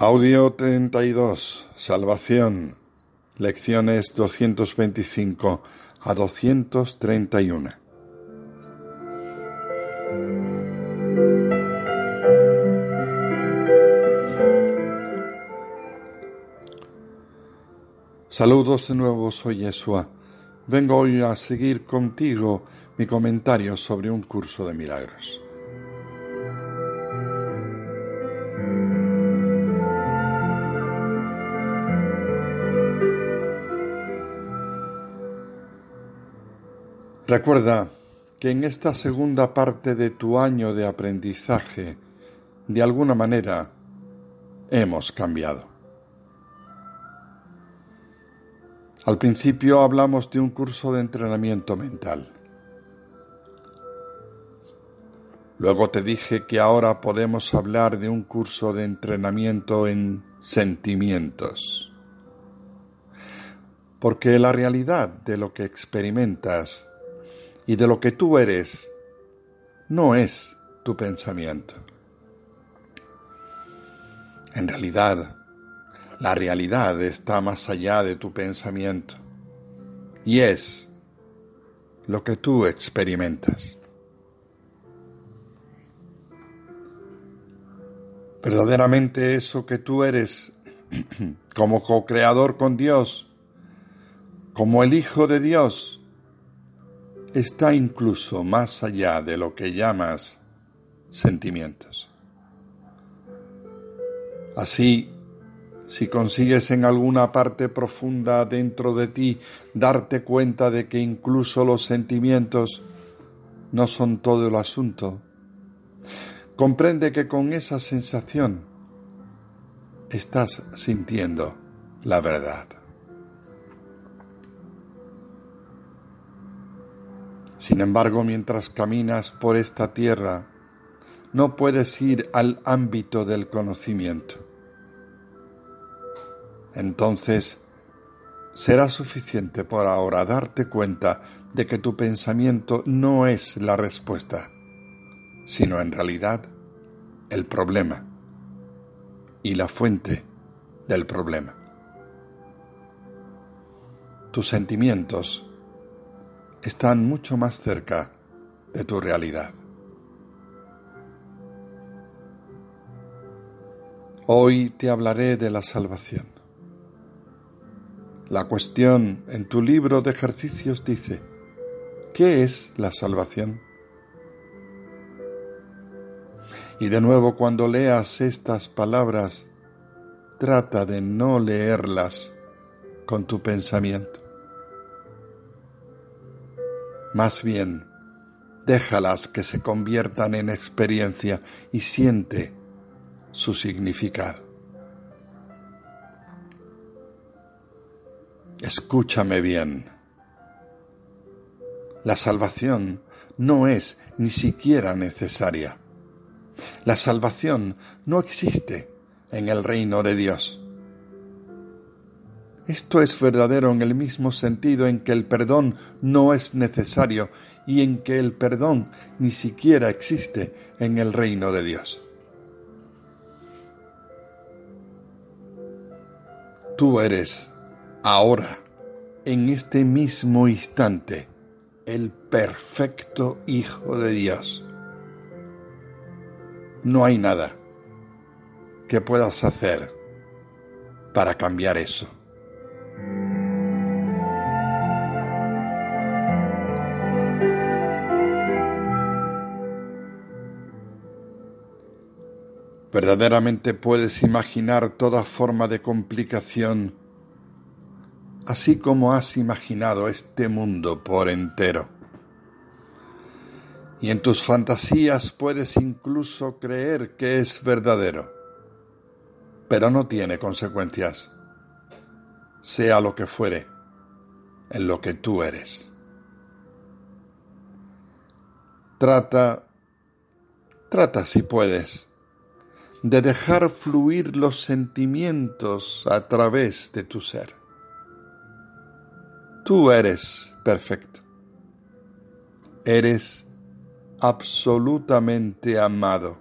Audio 32. Salvación. Lecciones 225 a 231. Saludos de nuevo, soy Yeshua. Vengo hoy a seguir contigo mi comentario sobre un curso de milagros. Recuerda que en esta segunda parte de tu año de aprendizaje, de alguna manera, hemos cambiado. Al principio hablamos de un curso de entrenamiento mental. Luego te dije que ahora podemos hablar de un curso de entrenamiento en sentimientos. Porque la realidad de lo que experimentas y de lo que tú eres no es tu pensamiento. En realidad, la realidad está más allá de tu pensamiento y es lo que tú experimentas. Verdaderamente eso que tú eres como co-creador con Dios, como el Hijo de Dios, está incluso más allá de lo que llamas sentimientos. Así, si consigues en alguna parte profunda dentro de ti darte cuenta de que incluso los sentimientos no son todo el asunto, comprende que con esa sensación estás sintiendo la verdad. Sin embargo, mientras caminas por esta tierra, no puedes ir al ámbito del conocimiento. Entonces, será suficiente por ahora darte cuenta de que tu pensamiento no es la respuesta, sino en realidad el problema y la fuente del problema. Tus sentimientos están mucho más cerca de tu realidad. Hoy te hablaré de la salvación. La cuestión en tu libro de ejercicios dice, ¿qué es la salvación? Y de nuevo cuando leas estas palabras, trata de no leerlas con tu pensamiento. Más bien, déjalas que se conviertan en experiencia y siente su significado. Escúchame bien. La salvación no es ni siquiera necesaria. La salvación no existe en el reino de Dios. Esto es verdadero en el mismo sentido en que el perdón no es necesario y en que el perdón ni siquiera existe en el reino de Dios. Tú eres ahora, en este mismo instante, el perfecto Hijo de Dios. No hay nada que puedas hacer para cambiar eso. Verdaderamente puedes imaginar toda forma de complicación así como has imaginado este mundo por entero. Y en tus fantasías puedes incluso creer que es verdadero, pero no tiene consecuencias, sea lo que fuere, en lo que tú eres. Trata, trata si puedes, de dejar fluir los sentimientos a través de tu ser. Tú eres perfecto. Eres absolutamente amado.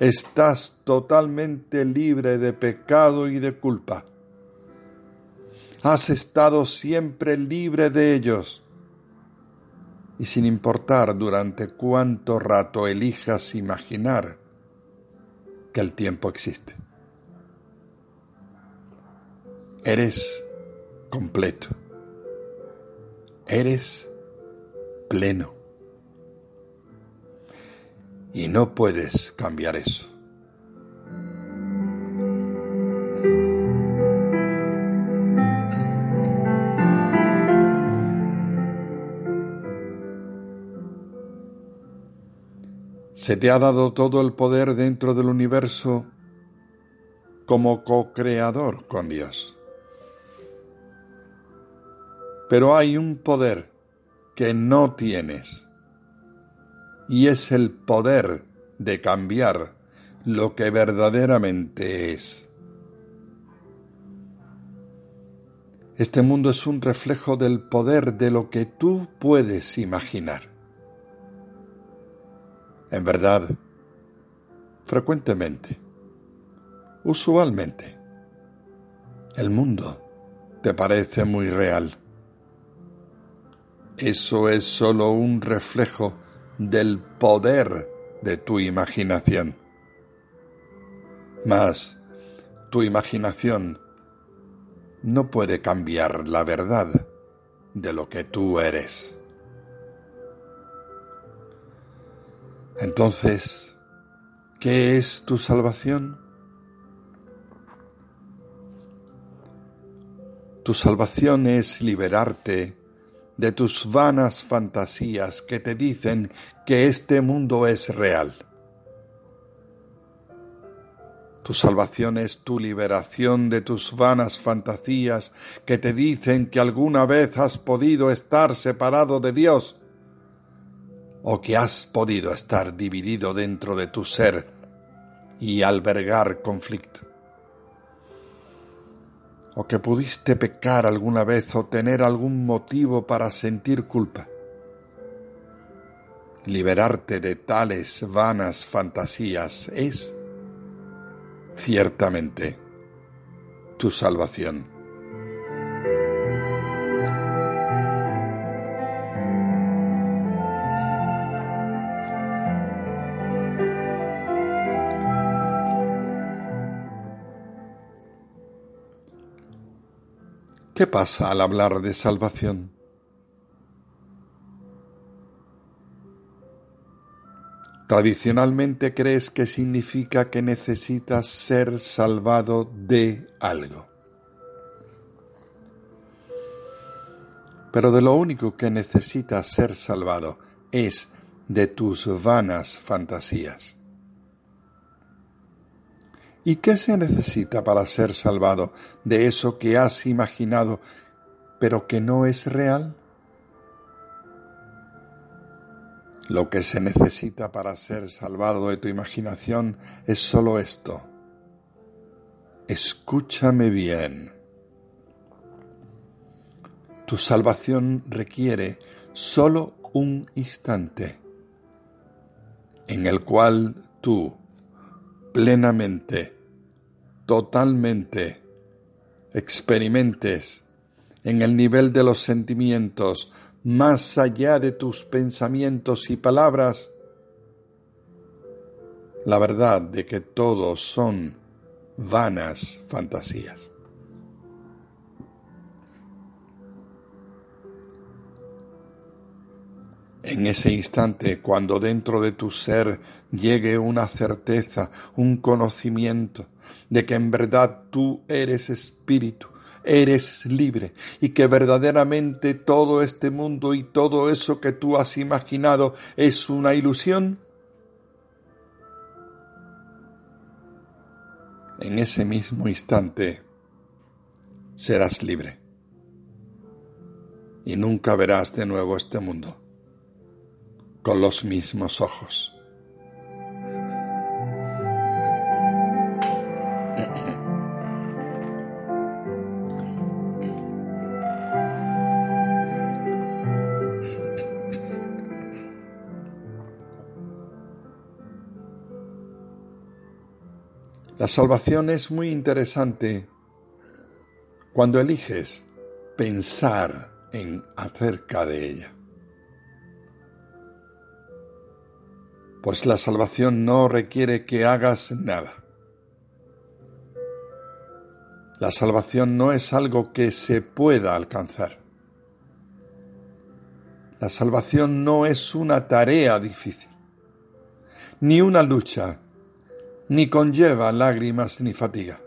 Estás totalmente libre de pecado y de culpa. Has estado siempre libre de ellos. Y sin importar durante cuánto rato elijas imaginar que el tiempo existe. Eres completo. Eres pleno. Y no puedes cambiar eso. Se te ha dado todo el poder dentro del universo como co-creador con Dios. Pero hay un poder que no tienes y es el poder de cambiar lo que verdaderamente es. Este mundo es un reflejo del poder de lo que tú puedes imaginar. En verdad, frecuentemente, usualmente, el mundo te parece muy real eso es sólo un reflejo del poder de tu imaginación. Mas tu imaginación no puede cambiar la verdad de lo que tú eres. Entonces, ¿qué es tu salvación? Tu salvación es liberarte de tus vanas fantasías que te dicen que este mundo es real. Tu salvación es tu liberación de tus vanas fantasías que te dicen que alguna vez has podido estar separado de Dios o que has podido estar dividido dentro de tu ser y albergar conflicto o que pudiste pecar alguna vez o tener algún motivo para sentir culpa. Liberarte de tales vanas fantasías es, ciertamente, tu salvación. ¿Qué pasa al hablar de salvación? Tradicionalmente crees que significa que necesitas ser salvado de algo. Pero de lo único que necesitas ser salvado es de tus vanas fantasías. ¿Y qué se necesita para ser salvado de eso que has imaginado pero que no es real? Lo que se necesita para ser salvado de tu imaginación es solo esto. Escúchame bien. Tu salvación requiere solo un instante en el cual tú plenamente totalmente experimentes en el nivel de los sentimientos, más allá de tus pensamientos y palabras, la verdad de que todos son vanas fantasías. En ese instante, cuando dentro de tu ser llegue una certeza, un conocimiento de que en verdad tú eres espíritu, eres libre y que verdaderamente todo este mundo y todo eso que tú has imaginado es una ilusión, en ese mismo instante serás libre y nunca verás de nuevo este mundo con los mismos ojos. La salvación es muy interesante cuando eliges pensar en acerca de ella. Pues la salvación no requiere que hagas nada. La salvación no es algo que se pueda alcanzar. La salvación no es una tarea difícil, ni una lucha ni conlleva lágrimas ni fatiga.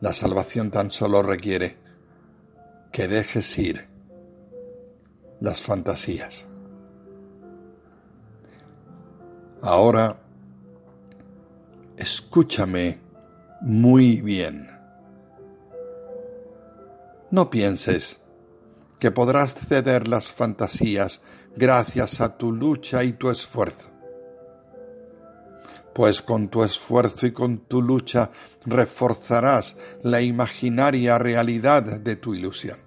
La salvación tan solo requiere que dejes ir las fantasías. Ahora, escúchame muy bien. No pienses que podrás ceder las fantasías gracias a tu lucha y tu esfuerzo pues con tu esfuerzo y con tu lucha reforzarás la imaginaria realidad de tu ilusión.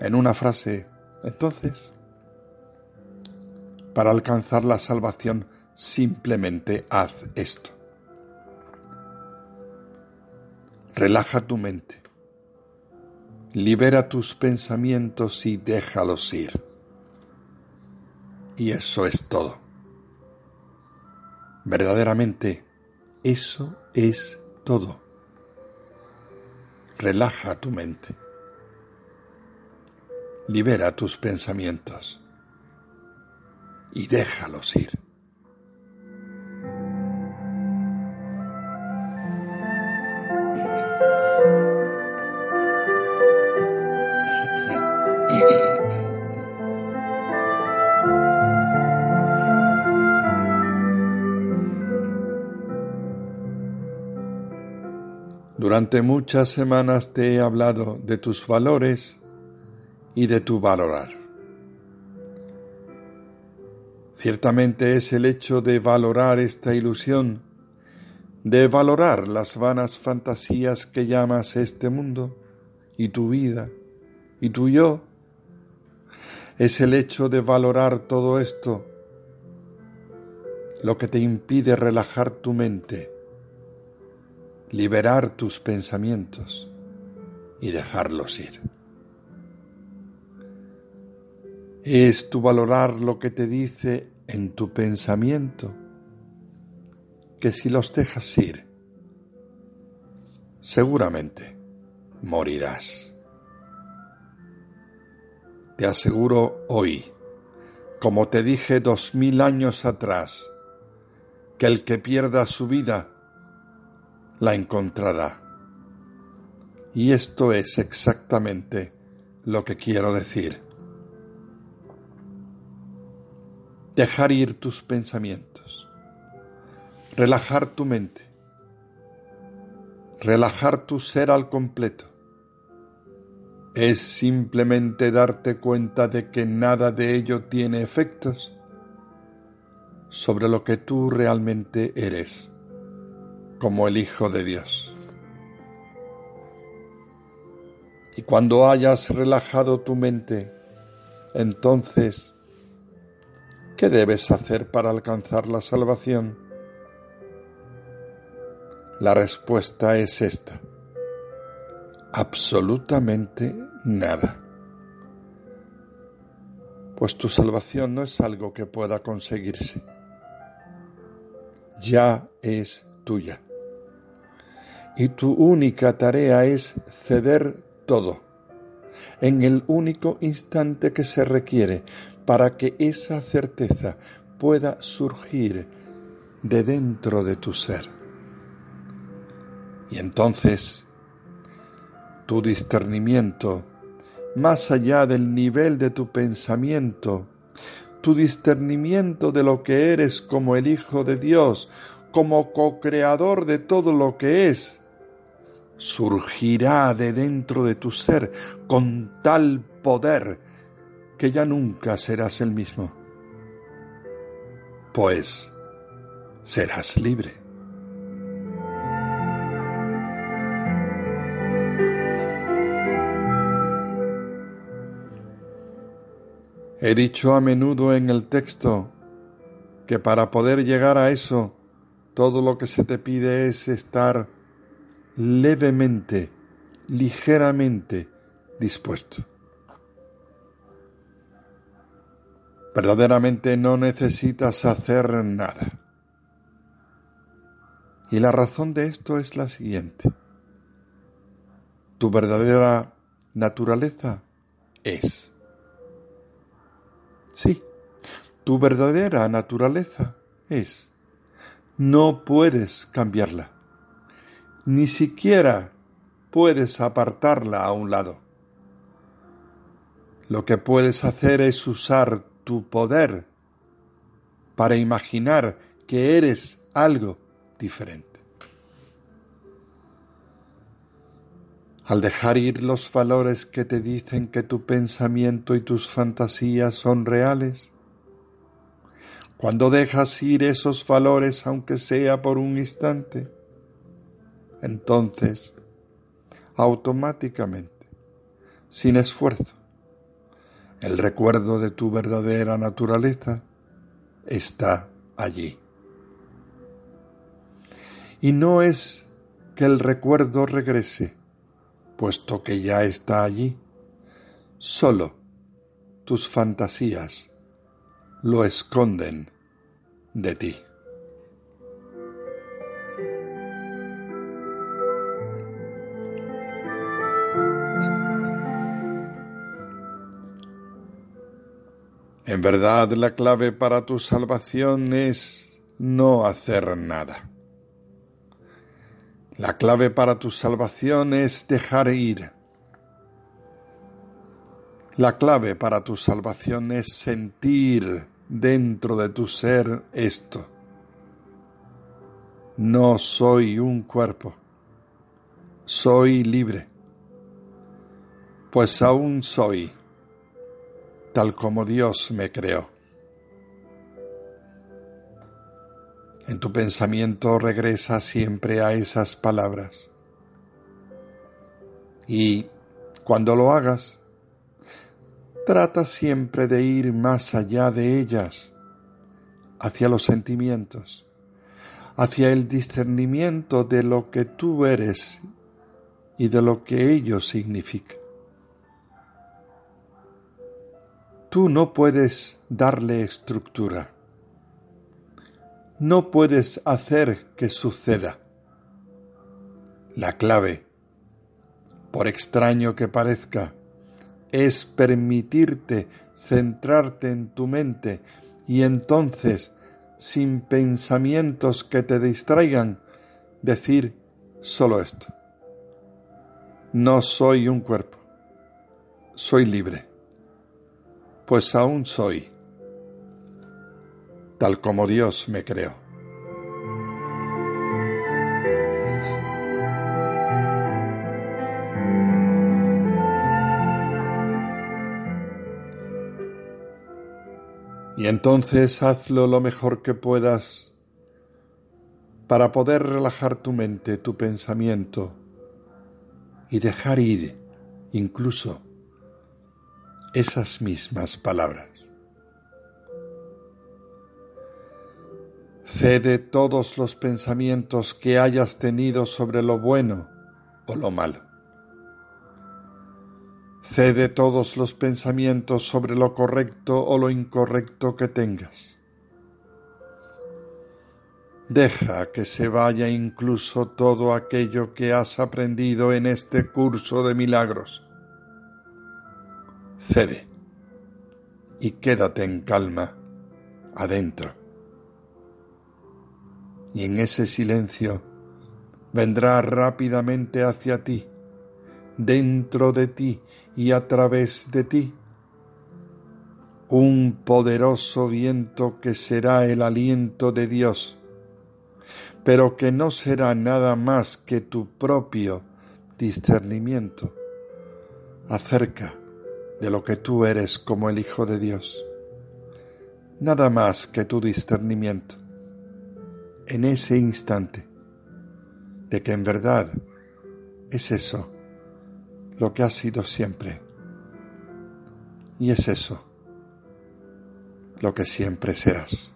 En una frase, entonces, para alcanzar la salvación simplemente haz esto. Relaja tu mente, libera tus pensamientos y déjalos ir. Y eso es todo. Verdaderamente, eso es todo. Relaja tu mente. Libera tus pensamientos y déjalos ir. Durante muchas semanas te he hablado de tus valores y de tu valorar. Ciertamente es el hecho de valorar esta ilusión, de valorar las vanas fantasías que llamas este mundo y tu vida y tu yo. Es el hecho de valorar todo esto lo que te impide relajar tu mente liberar tus pensamientos y dejarlos ir. Es tu valorar lo que te dice en tu pensamiento, que si los dejas ir, seguramente morirás. Te aseguro hoy, como te dije dos mil años atrás, que el que pierda su vida la encontrará. Y esto es exactamente lo que quiero decir. Dejar ir tus pensamientos, relajar tu mente, relajar tu ser al completo. Es simplemente darte cuenta de que nada de ello tiene efectos sobre lo que tú realmente eres como el Hijo de Dios. Y cuando hayas relajado tu mente, entonces, ¿qué debes hacer para alcanzar la salvación? La respuesta es esta. Absolutamente nada. Pues tu salvación no es algo que pueda conseguirse. Ya es tuya y tu única tarea es ceder todo en el único instante que se requiere para que esa certeza pueda surgir de dentro de tu ser. Y entonces tu discernimiento, más allá del nivel de tu pensamiento, tu discernimiento de lo que eres como el Hijo de Dios, como co-creador de todo lo que es, surgirá de dentro de tu ser con tal poder que ya nunca serás el mismo, pues serás libre. He dicho a menudo en el texto que para poder llegar a eso, todo lo que se te pide es estar levemente, ligeramente dispuesto. Verdaderamente no necesitas hacer nada. Y la razón de esto es la siguiente. Tu verdadera naturaleza es Sí, tu verdadera naturaleza es. No puedes cambiarla. Ni siquiera puedes apartarla a un lado. Lo que puedes hacer es usar tu poder para imaginar que eres algo diferente. al dejar ir los valores que te dicen que tu pensamiento y tus fantasías son reales, cuando dejas ir esos valores aunque sea por un instante, entonces, automáticamente, sin esfuerzo, el recuerdo de tu verdadera naturaleza está allí. Y no es que el recuerdo regrese, puesto que ya está allí. Solo tus fantasías lo esconden de ti. En verdad la clave para tu salvación es no hacer nada. La clave para tu salvación es dejar ir. La clave para tu salvación es sentir dentro de tu ser esto. No soy un cuerpo, soy libre, pues aún soy tal como Dios me creó. En tu pensamiento regresa siempre a esas palabras. Y cuando lo hagas, trata siempre de ir más allá de ellas, hacia los sentimientos, hacia el discernimiento de lo que tú eres y de lo que ello significa. Tú no puedes darle estructura no puedes hacer que suceda. La clave, por extraño que parezca, es permitirte centrarte en tu mente y entonces, sin pensamientos que te distraigan, decir solo esto. No soy un cuerpo, soy libre, pues aún soy tal como Dios me creó. Y entonces hazlo lo mejor que puedas para poder relajar tu mente, tu pensamiento y dejar ir incluso esas mismas palabras. Cede todos los pensamientos que hayas tenido sobre lo bueno o lo malo. Cede todos los pensamientos sobre lo correcto o lo incorrecto que tengas. Deja que se vaya incluso todo aquello que has aprendido en este curso de milagros. Cede y quédate en calma adentro y en ese silencio vendrá rápidamente hacia ti, dentro de ti y a través de ti. Un poderoso viento que será el aliento de Dios, pero que no será nada más que tu propio discernimiento acerca de lo que tú eres como el Hijo de Dios. Nada más que tu discernimiento en ese instante de que en verdad es eso lo que has sido siempre. Y es eso lo que siempre serás.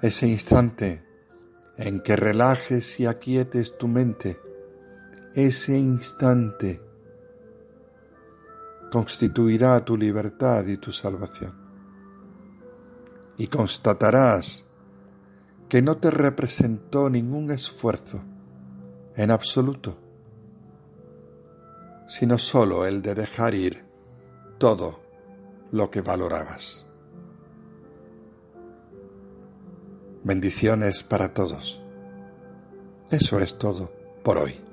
Ese instante en que relajes y aquietes tu mente, ese instante constituirá tu libertad y tu salvación. Y constatarás que no te representó ningún esfuerzo en absoluto, sino sólo el de dejar ir todo lo que valorabas. Bendiciones para todos. Eso es todo por hoy.